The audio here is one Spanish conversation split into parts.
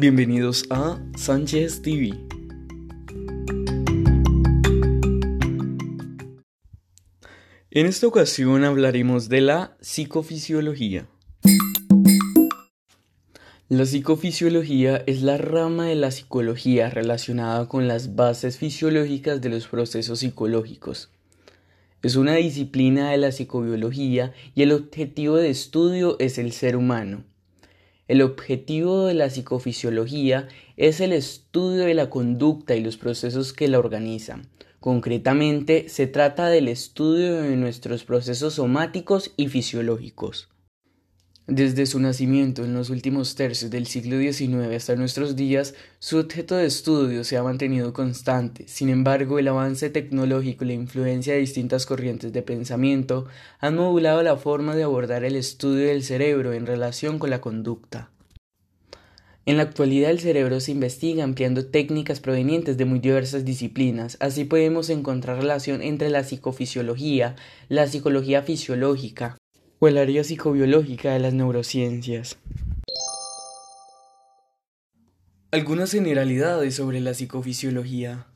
Bienvenidos a Sánchez TV. En esta ocasión hablaremos de la psicofisiología. La psicofisiología es la rama de la psicología relacionada con las bases fisiológicas de los procesos psicológicos. Es una disciplina de la psicobiología y el objetivo de estudio es el ser humano. El objetivo de la psicofisiología es el estudio de la conducta y los procesos que la organizan. Concretamente, se trata del estudio de nuestros procesos somáticos y fisiológicos. Desde su nacimiento en los últimos tercios del siglo XIX hasta nuestros días, su objeto de estudio se ha mantenido constante. Sin embargo, el avance tecnológico y la influencia de distintas corrientes de pensamiento han modulado la forma de abordar el estudio del cerebro en relación con la conducta. En la actualidad el cerebro se investiga ampliando técnicas provenientes de muy diversas disciplinas. Así podemos encontrar relación entre la psicofisiología, la psicología fisiológica, o el área psicobiológica de las neurociencias. Algunas generalidades sobre la psicofisiología.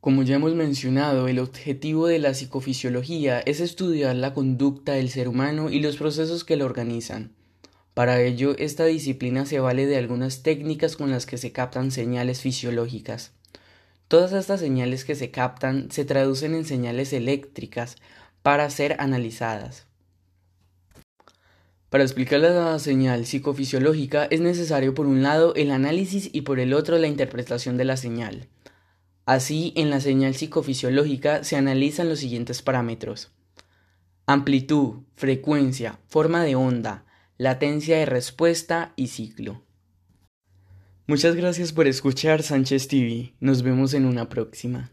Como ya hemos mencionado, el objetivo de la psicofisiología es estudiar la conducta del ser humano y los procesos que lo organizan. Para ello, esta disciplina se vale de algunas técnicas con las que se captan señales fisiológicas. Todas estas señales que se captan se traducen en señales eléctricas para ser analizadas. Para explicar la señal psicofisiológica es necesario por un lado el análisis y por el otro la interpretación de la señal. Así, en la señal psicofisiológica se analizan los siguientes parámetros. Amplitud, frecuencia, forma de onda, latencia de respuesta y ciclo. Muchas gracias por escuchar Sánchez TV. Nos vemos en una próxima.